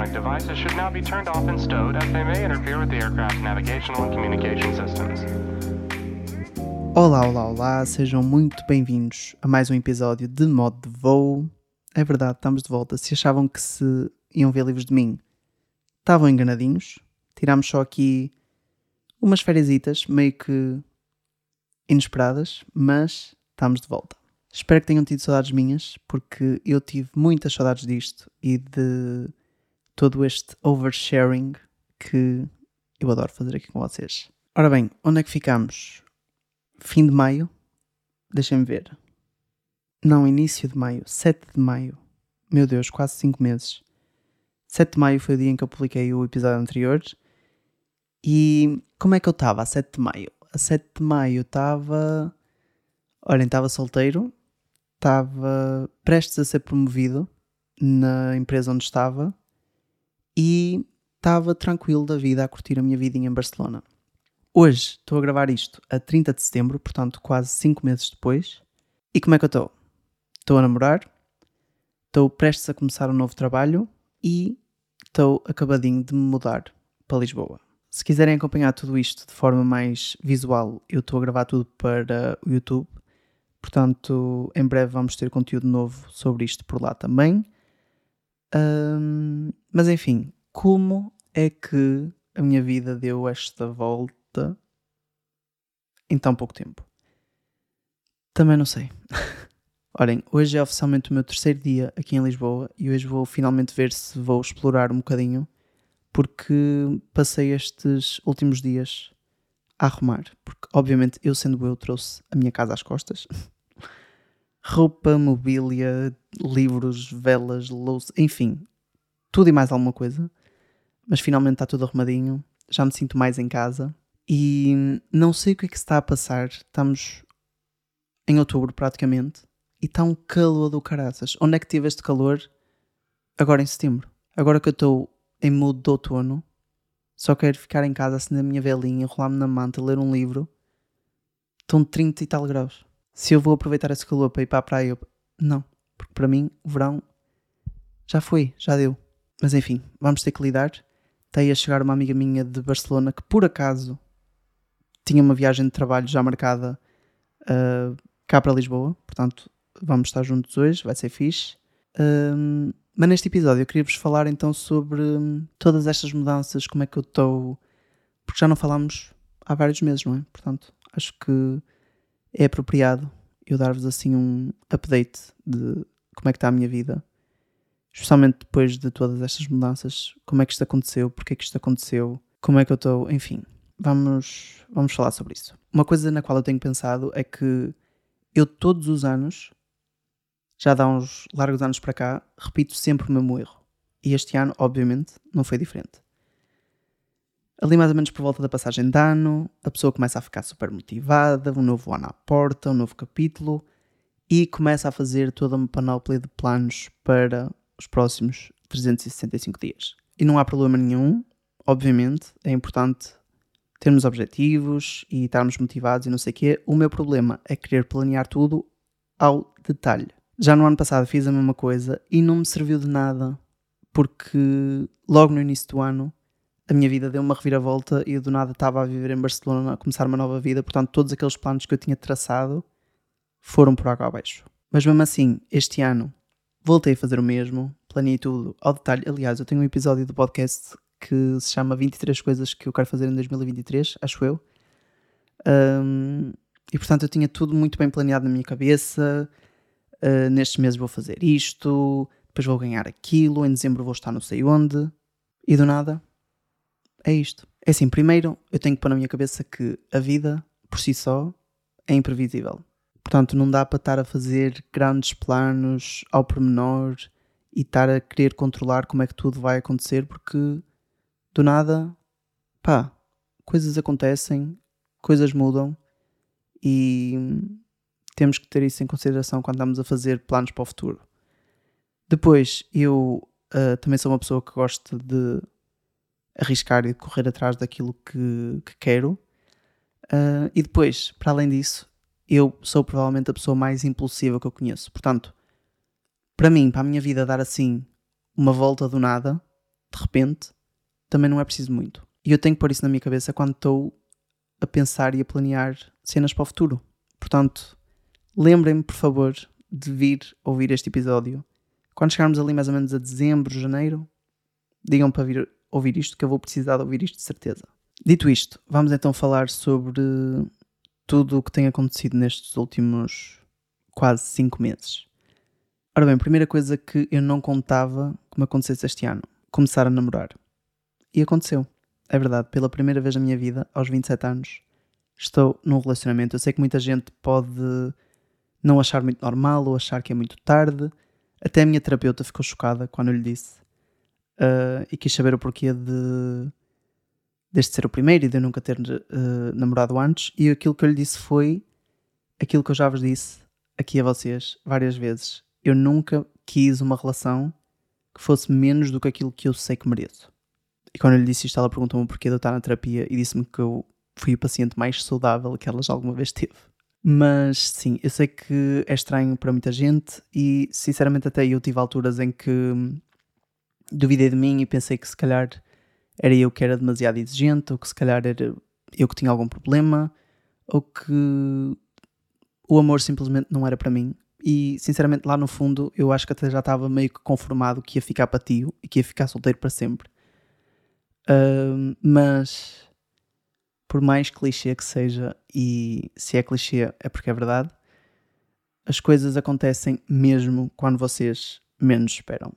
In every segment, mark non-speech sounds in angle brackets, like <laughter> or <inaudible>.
electronic devices should now be turned off and stowed as they may interfere with the aircraft's navigational and communication systems. Olá, olá, olá, sejam muito bem-vindos a mais um episódio de Modo de Voo. É verdade, estamos de volta. Se achavam que se iam ver livros de mim, estavam enganadinhos. Tirámos só aqui umas férias meio que inesperadas, mas estamos de volta. Espero que tenham tido saudades minhas, porque eu tive muitas saudades disto e de todo este oversharing que eu adoro fazer aqui com vocês. Ora bem, onde é que ficamos? Fim de maio? Deixem-me ver. Não, início de maio, 7 de maio. Meu Deus, quase 5 meses. 7 de maio foi o dia em que eu publiquei o episódio anterior. E como é que eu estava a 7 de maio? A 7 de maio estava. Olhem, estava solteiro, estava prestes a ser promovido na empresa onde estava e estava tranquilo da vida a curtir a minha vidinha em Barcelona. Hoje estou a gravar isto a 30 de setembro, portanto quase 5 meses depois. E como é que eu estou? Estou a namorar, estou prestes a começar um novo trabalho e estou acabadinho de me mudar para Lisboa. Se quiserem acompanhar tudo isto de forma mais visual, eu estou a gravar tudo para o YouTube Portanto, em breve vamos ter conteúdo novo sobre isto por lá também. Um, mas enfim, como é que a minha vida deu esta volta em tão pouco tempo? Também não sei. <laughs> Olhem, hoje é oficialmente o meu terceiro dia aqui em Lisboa e hoje vou finalmente ver se vou explorar um bocadinho, porque passei estes últimos dias a arrumar, porque obviamente eu sendo eu trouxe a minha casa às costas. <laughs> Roupa, mobília, livros, velas, louça, enfim, tudo e mais alguma coisa. Mas finalmente está tudo arrumadinho, já me sinto mais em casa e não sei o que é que se está a passar. Estamos em outubro praticamente e está um calor do caraças. Onde é que tive este calor? Agora em setembro. Agora que eu estou em mood de outono, só quero ficar em casa, acender a minha velinha, enrolar-me na manta, ler um livro. Estão 30 e tal graus. Se eu vou aproveitar esse calor para ir para a praia, eu... não. Porque para mim, o verão já foi, já deu. Mas enfim, vamos ter que lidar. Tem a chegar uma amiga minha de Barcelona que por acaso tinha uma viagem de trabalho já marcada uh, cá para Lisboa. Portanto, vamos estar juntos hoje, vai ser fixe. Um, mas neste episódio eu queria vos falar então sobre hum, todas estas mudanças, como é que eu estou. Porque já não falámos há vários meses, não é? Portanto, acho que é apropriado eu dar-vos assim um update de como é que está a minha vida, especialmente depois de todas estas mudanças, como é que isto aconteceu, porque é que isto aconteceu, como é que eu estou, enfim, vamos, vamos falar sobre isso. Uma coisa na qual eu tenho pensado é que eu todos os anos já dá uns largos anos para cá, repito sempre o mesmo erro. E este ano, obviamente, não foi diferente. Ali mais ou menos por volta da passagem de ano, a pessoa começa a ficar super motivada, um novo ano à porta, um novo capítulo, e começa a fazer toda uma panóplia de planos para os próximos 365 dias. E não há problema nenhum, obviamente, é importante termos objetivos e estarmos motivados e não sei o quê. O meu problema é querer planear tudo ao detalhe. Já no ano passado fiz a mesma coisa e não me serviu de nada, porque logo no início do ano a minha vida deu uma reviravolta e do nada estava a viver em Barcelona, a começar uma nova vida, portanto todos aqueles planos que eu tinha traçado foram por água abaixo. Mas mesmo assim, este ano voltei a fazer o mesmo, planeei tudo ao detalhe. Aliás, eu tenho um episódio do podcast que se chama 23 coisas que eu quero fazer em 2023, acho eu. Um, e portanto eu tinha tudo muito bem planeado na minha cabeça, uh, nestes meses vou fazer isto, depois vou ganhar aquilo, em dezembro vou estar não sei onde, e do nada, é isto. É assim, primeiro eu tenho que pôr na minha cabeça que a vida, por si só, é imprevisível. Portanto, não dá para estar a fazer grandes planos ao pormenor e estar a querer controlar como é que tudo vai acontecer, porque do nada, pá, coisas acontecem, coisas mudam e temos que ter isso em consideração quando estamos a fazer planos para o futuro. Depois, eu uh, também sou uma pessoa que gosta de arriscar e correr atrás daquilo que, que quero. Uh, e depois, para além disso, eu sou provavelmente a pessoa mais impulsiva que eu conheço. Portanto, para mim, para a minha vida dar assim uma volta do nada, de repente, também não é preciso muito. E eu tenho que pôr isso na minha cabeça quando estou a pensar e a planear cenas para o futuro. Portanto, lembrem-me, por favor, de vir ouvir este episódio. Quando chegarmos ali mais ou menos a dezembro, janeiro, digam para vir ouvir isto, que eu vou precisar de ouvir isto de certeza. Dito isto, vamos então falar sobre tudo o que tem acontecido nestes últimos quase 5 meses. Ora bem, primeira coisa que eu não contava que me acontecesse este ano: começar a namorar. E aconteceu. É verdade, pela primeira vez na minha vida, aos 27 anos, estou num relacionamento. Eu sei que muita gente pode não achar muito normal ou achar que é muito tarde. Até a minha terapeuta ficou chocada quando eu lhe disse uh, e quis saber o porquê de deste ser o primeiro e de eu nunca ter uh, namorado antes. E aquilo que eu lhe disse foi aquilo que eu já vos disse aqui a vocês várias vezes. Eu nunca quis uma relação que fosse menos do que aquilo que eu sei que mereço. E quando eu lhe disse isto, ela perguntou-me porquê de eu estar na terapia e disse-me que eu fui o paciente mais saudável que ela já alguma vez teve. Mas sim, eu sei que é estranho para muita gente e sinceramente até eu tive alturas em que duvidei de mim e pensei que se calhar era eu que era demasiado exigente ou que se calhar era eu que tinha algum problema ou que o amor simplesmente não era para mim. E sinceramente, lá no fundo, eu acho que até já estava meio que conformado que ia ficar para tio e que ia ficar solteiro para sempre. Uh, mas, por mais clichê que seja, e se é clichê é porque é verdade, as coisas acontecem mesmo quando vocês menos esperam.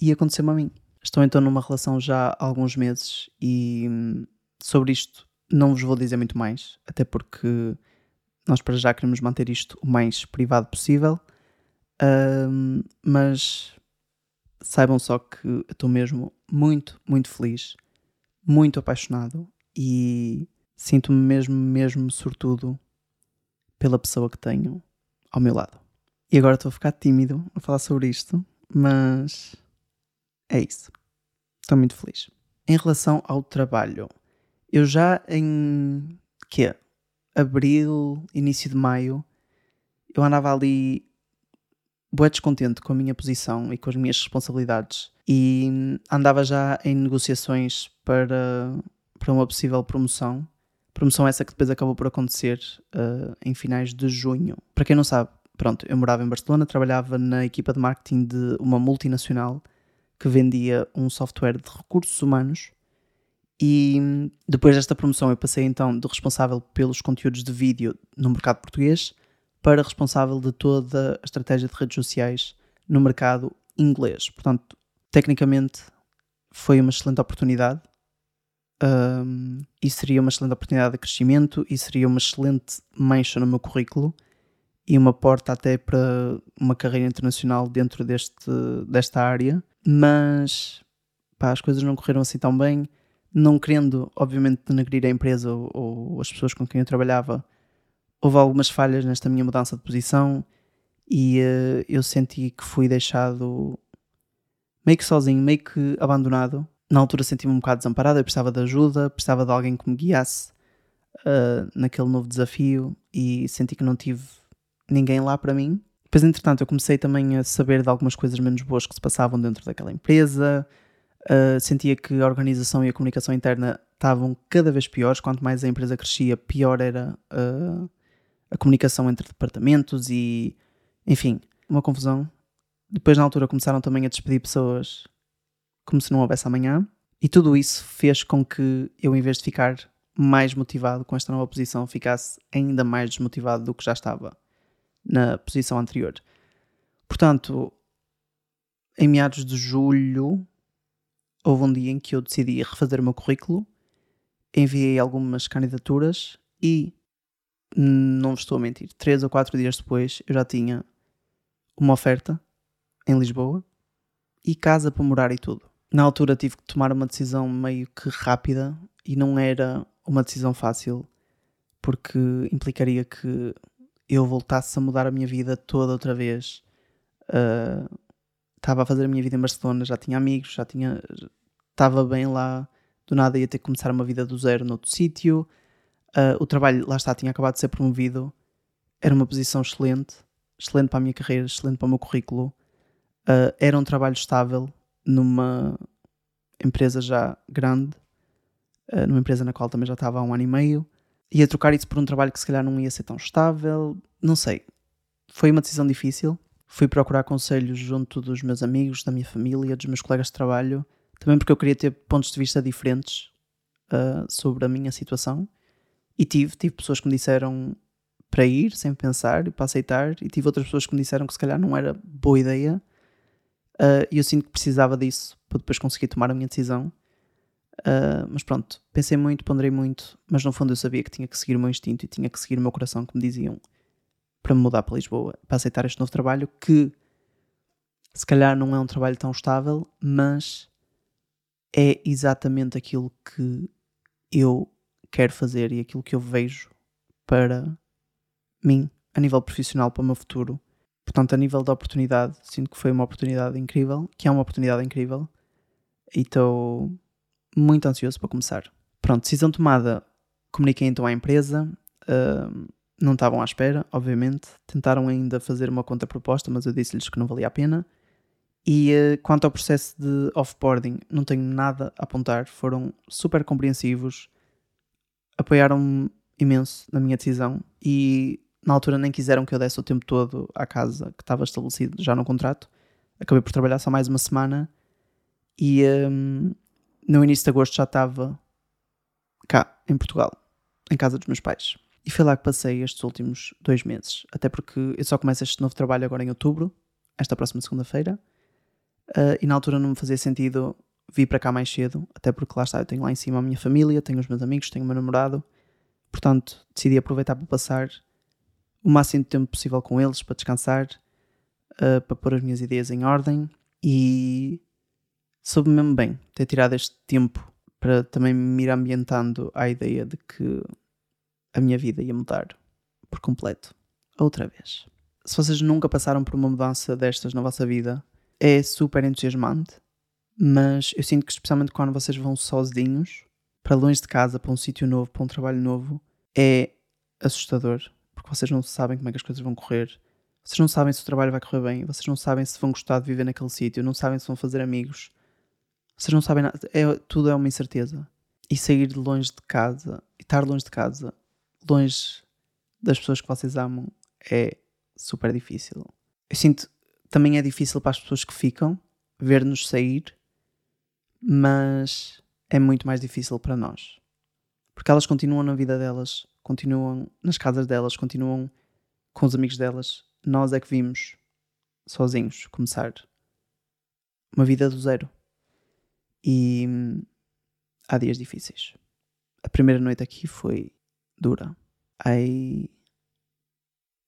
E aconteceu-me a mim. Estou então numa relação já há alguns meses e hum, sobre isto não vos vou dizer muito mais, até porque nós para já queremos manter isto o mais privado possível, um, mas saibam só que estou mesmo muito, muito feliz, muito apaixonado e sinto-me mesmo, mesmo sortudo pela pessoa que tenho ao meu lado. E agora estou a ficar tímido a falar sobre isto, mas é isso. Estou muito feliz. Em relação ao trabalho, eu já em que abril, início de maio, eu andava ali bué descontente com a minha posição e com as minhas responsabilidades e andava já em negociações para, para uma possível promoção. Promoção essa que depois acabou por acontecer uh, em finais de junho. Para quem não sabe, pronto, eu morava em Barcelona, trabalhava na equipa de marketing de uma multinacional que vendia um software de recursos humanos e depois desta promoção eu passei então de responsável pelos conteúdos de vídeo no mercado português para responsável de toda a estratégia de redes sociais no mercado inglês. Portanto, tecnicamente foi uma excelente oportunidade um, e seria uma excelente oportunidade de crescimento e seria uma excelente mancha no meu currículo e uma porta até para uma carreira internacional dentro deste, desta área. Mas pá, as coisas não correram assim tão bem não querendo, obviamente, denegrir a empresa ou, ou, as pessoas com quem eu trabalhava, houve algumas falhas nesta minha mudança de posição e uh, eu senti que fui deixado meio que sozinho, meio que abandonado. Na altura senti-me um bocado desamparado, eu precisava de ajuda, precisava de alguém que me guiasse uh, naquele novo desafio e senti que não tive ninguém lá para mim. Depois, entretanto, eu comecei também a saber de algumas coisas menos boas que se passavam dentro daquela empresa, Uh, sentia que a organização e a comunicação interna estavam cada vez piores. Quanto mais a empresa crescia, pior era uh, a comunicação entre departamentos e, enfim, uma confusão. Depois, na altura, começaram também a despedir pessoas como se não houvesse amanhã. E tudo isso fez com que eu, em vez de ficar mais motivado com esta nova posição, ficasse ainda mais desmotivado do que já estava na posição anterior. Portanto, em meados de julho, houve um dia em que eu decidi refazer o meu currículo, enviei algumas candidaturas e, não vos estou a mentir, três ou quatro dias depois eu já tinha uma oferta em Lisboa e casa para morar e tudo. Na altura tive que tomar uma decisão meio que rápida e não era uma decisão fácil porque implicaria que eu voltasse a mudar a minha vida toda outra vez. Uh, estava a fazer a minha vida em Barcelona, já tinha amigos, já tinha. estava bem lá, do nada ia ter que começar uma vida do zero noutro sítio. Uh, o trabalho, lá está, tinha acabado de ser promovido, era uma posição excelente, excelente para a minha carreira, excelente para o meu currículo. Uh, era um trabalho estável numa empresa já grande, uh, numa empresa na qual também já estava há um ano e meio. Ia trocar isso por um trabalho que se calhar não ia ser tão estável. Não sei. Foi uma decisão difícil. Fui procurar conselhos junto dos meus amigos, da minha família, dos meus colegas de trabalho. Também porque eu queria ter pontos de vista diferentes uh, sobre a minha situação. E tive, tive pessoas que me disseram para ir sem pensar e para aceitar, e tive outras pessoas que me disseram que se calhar não era boa ideia. Uh, e eu sinto que precisava disso para depois conseguir tomar a minha decisão. Uh, mas pronto, pensei muito, ponderei muito, mas no fundo eu sabia que tinha que seguir o meu instinto e tinha que seguir o meu coração, que me diziam para me mudar para Lisboa, para aceitar este novo trabalho, que se calhar não é um trabalho tão estável, mas é exatamente aquilo que eu quero fazer e aquilo que eu vejo para mim, a nível profissional, para o meu futuro. Portanto, a nível da oportunidade, sinto que foi uma oportunidade incrível, que é uma oportunidade incrível, e estou muito ansioso para começar. Pronto, decisão tomada, comuniquei então à empresa, uh, não estavam à espera, obviamente, tentaram ainda fazer uma contraproposta, mas eu disse-lhes que não valia a pena. E uh, quanto ao processo de offboarding, não tenho nada a apontar, foram super compreensivos, apoiaram-me imenso na minha decisão e na altura nem quiseram que eu desse o tempo todo à casa que estava estabelecido já no contrato. Acabei por trabalhar só mais uma semana e um, no início de agosto já estava cá, em Portugal, em casa dos meus pais. E foi lá que passei estes últimos dois meses. Até porque eu só começo este novo trabalho agora em outubro, esta próxima segunda-feira. Uh, e na altura não me fazia sentido vir para cá mais cedo, até porque lá está, eu tenho lá em cima a minha família, tenho os meus amigos, tenho o meu namorado. Portanto, decidi aproveitar para passar o máximo de tempo possível com eles, para descansar, uh, para pôr as minhas ideias em ordem e soube mesmo bem ter tirado este tempo para também me ir ambientando à ideia de que a minha vida ia mudar por completo. Outra vez. Se vocês nunca passaram por uma mudança destas na vossa vida, é super entusiasmante, mas eu sinto que, especialmente quando vocês vão sozinhos, para longe de casa, para um sítio novo, para um trabalho novo, é assustador, porque vocês não sabem como é que as coisas vão correr, vocês não sabem se o trabalho vai correr bem, vocês não sabem se vão gostar de viver naquele sítio, não sabem se vão fazer amigos, vocês não sabem nada, é, tudo é uma incerteza. E sair de longe de casa, e estar longe de casa, longe das pessoas que vocês amam, é super difícil. Eu sinto também é difícil para as pessoas que ficam ver-nos sair, mas é muito mais difícil para nós. Porque elas continuam na vida delas, continuam nas casas delas, continuam com os amigos delas. Nós é que vimos sozinhos começar uma vida do zero. E há dias difíceis. A primeira noite aqui foi dura. I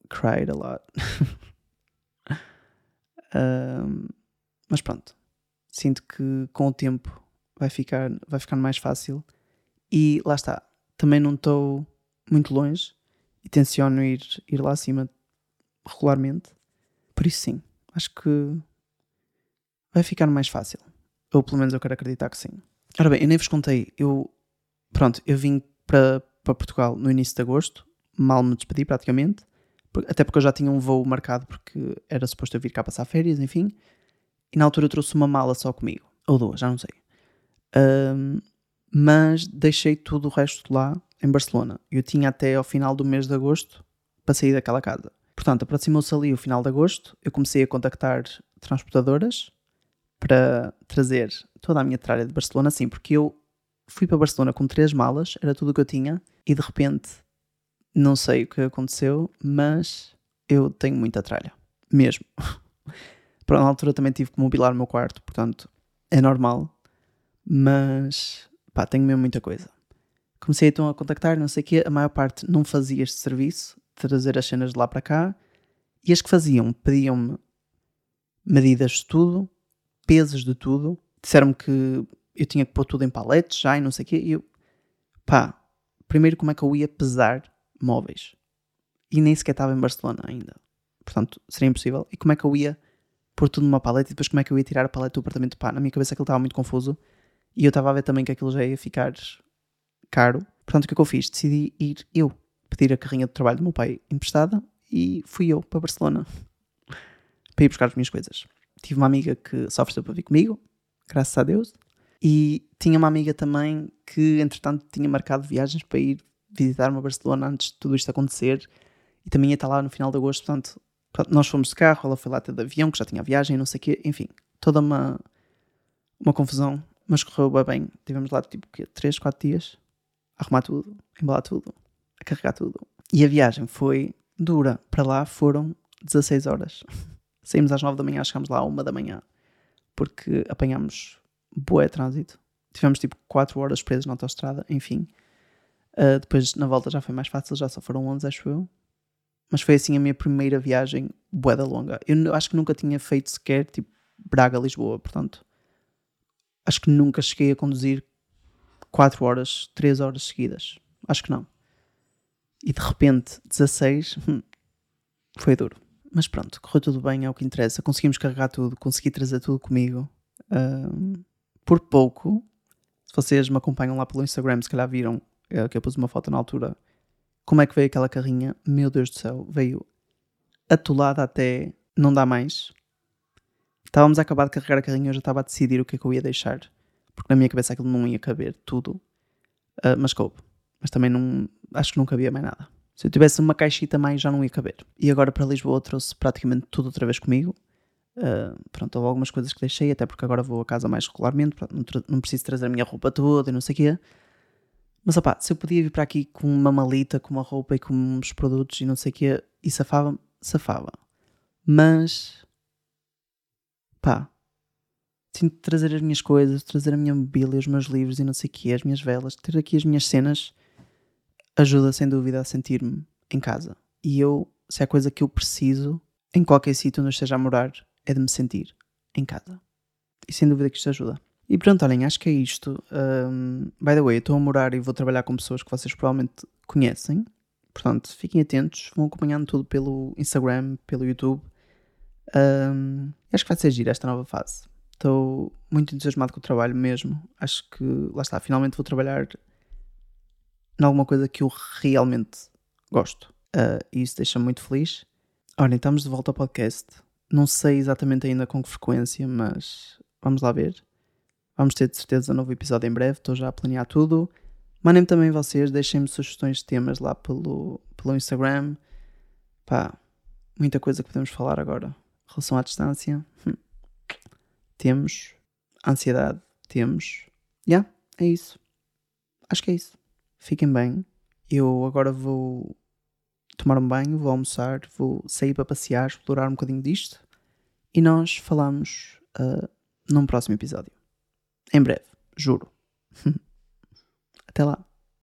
cried a lot. <laughs> um, mas pronto. Sinto que com o tempo vai ficar, vai ficar mais fácil. E lá está. Também não estou muito longe e tenciono ir, ir lá acima regularmente. Por isso sim, acho que vai ficar mais fácil. Ou pelo menos eu quero acreditar que sim. Ora bem, eu nem vos contei. Eu, pronto, eu vim para, para Portugal no início de agosto. Mal me despedi praticamente. Até porque eu já tinha um voo marcado porque era suposto eu vir cá passar férias, enfim. E na altura eu trouxe uma mala só comigo. Ou duas, já não sei. Um, mas deixei tudo o resto lá em Barcelona. Eu tinha até ao final do mês de agosto para sair daquela casa. Portanto, aproximou-se ali o final de agosto. Eu comecei a contactar transportadoras para trazer toda a minha tralha de Barcelona, sim, porque eu fui para Barcelona com três malas, era tudo o que eu tinha, e de repente, não sei o que aconteceu, mas eu tenho muita tralha, mesmo. <laughs> Para na altura também tive que mobilar o meu quarto, portanto, é normal, mas pá, tenho mesmo muita coisa. Comecei então a contactar, não sei o a maior parte não fazia este serviço, trazer as cenas de lá para cá, e as que faziam pediam-me medidas de tudo, pesos de tudo. Disseram-me que eu tinha que pôr tudo em paletes já e não sei o quê. E eu, pá, primeiro como é que eu ia pesar móveis? E nem sequer estava em Barcelona ainda. Portanto, seria impossível. E como é que eu ia pôr tudo numa paleta e depois como é que eu ia tirar a paleta do apartamento? Pá, na minha cabeça aquilo estava muito confuso. E eu estava a ver também que aquilo já ia ficar caro. Portanto, o que é que eu fiz? Decidi ir eu pedir a carrinha de trabalho do meu pai emprestada e fui eu para Barcelona <laughs> para ir buscar as minhas coisas tive uma amiga que só ofereceu para vir comigo, graças a Deus. E tinha uma amiga também que, entretanto, tinha marcado viagens para ir visitar-me a Barcelona antes de tudo isto acontecer. E também ia estar lá no final de agosto, portanto, nós fomos de carro, ela foi lá até de avião, que já tinha viagem, não sei o quê, enfim, toda uma, uma confusão, mas correu bem. Tivemos lá tipo quê? 3, 4 dias a arrumar tudo, a embalar tudo, a carregar tudo. E a viagem foi dura. Para lá foram 16 horas. Saímos às 9 da manhã, chegámos lá à 1 da manhã, porque apanhámos boé trânsito. Tivemos tipo 4 horas presos na autostrada, enfim. Uh, depois na volta já foi mais fácil, já só foram 11, acho eu. Mas foi assim a minha primeira viagem bué da longa. Eu acho que nunca tinha feito sequer tipo Braga-Lisboa, portanto. Acho que nunca cheguei a conduzir 4 horas, 3 horas seguidas. Acho que não. E de repente, 16, <laughs> hum, foi duro. Mas pronto, correu tudo bem, é o que interessa. Conseguimos carregar tudo, consegui trazer tudo comigo. Por pouco, se vocês me acompanham lá pelo Instagram, se calhar viram uh, que eu pus uma foto na altura. Como é que veio aquela carrinha? Meu Deus do céu, veio atolada até não dá mais. Estávamos a acabar de carregar a carrinha, eu já estava a decidir o que é que eu ia deixar. Porque na minha cabeça aquilo não ia caber tudo. Uh, mas coube. Mas também não. Acho que não cabia mais nada. Se eu tivesse uma caixita mais já não ia caber. E agora para Lisboa trouxe praticamente tudo outra vez comigo. Uh, pronto, houve algumas coisas que deixei, até porque agora vou a casa mais regularmente, pronto, não, não, preciso trazer a minha roupa toda e não sei o quê. Mas opá, se eu podia vir para aqui com uma malita, com uma roupa e com uns produtos e não sei o quê, e safava, safava. Mas pá, sinto trazer as minhas coisas, trazer a minha mobília, os meus livros e não sei o quê, as minhas velas, ter aqui as minhas cenas, ajuda sem dúvida a sentir-me em casa. E eu, se há coisa que eu preciso, em qualquer sítio onde eu esteja a morar, é de me sentir em casa. E sem dúvida que isto ajuda. E pronto, olhem, acho que é isto. Um, by the way, eu estou a morar e vou trabalhar com pessoas que vocês provavelmente conhecem. Portanto, fiquem atentos, vão acompanhando tudo pelo Instagram, pelo YouTube. Um, acho que vai ser giro esta nova fase. Estou muito entusiasmado com o trabalho mesmo. Acho que, lá está, finalmente vou trabalhar em alguma coisa que eu realmente gosto. Uh, e isso deixa-me muito feliz. Olhem, estamos de volta ao podcast. Não sei exatamente ainda com que frequência, mas vamos lá ver. Vamos ter de certeza um novo episódio em breve. Estou já a planear tudo. Mandem-me também vocês, deixem-me sugestões de temas lá pelo, pelo Instagram. Pá, muita coisa que podemos falar agora relação à distância, hum. temos ansiedade, temos. Já, yeah, é isso. Acho que é isso. Fiquem bem. Eu agora vou tomar um banho, vou almoçar, vou sair para passear, explorar um bocadinho disto. E nós falamos uh, num próximo episódio. Em breve, juro. <laughs> Até lá.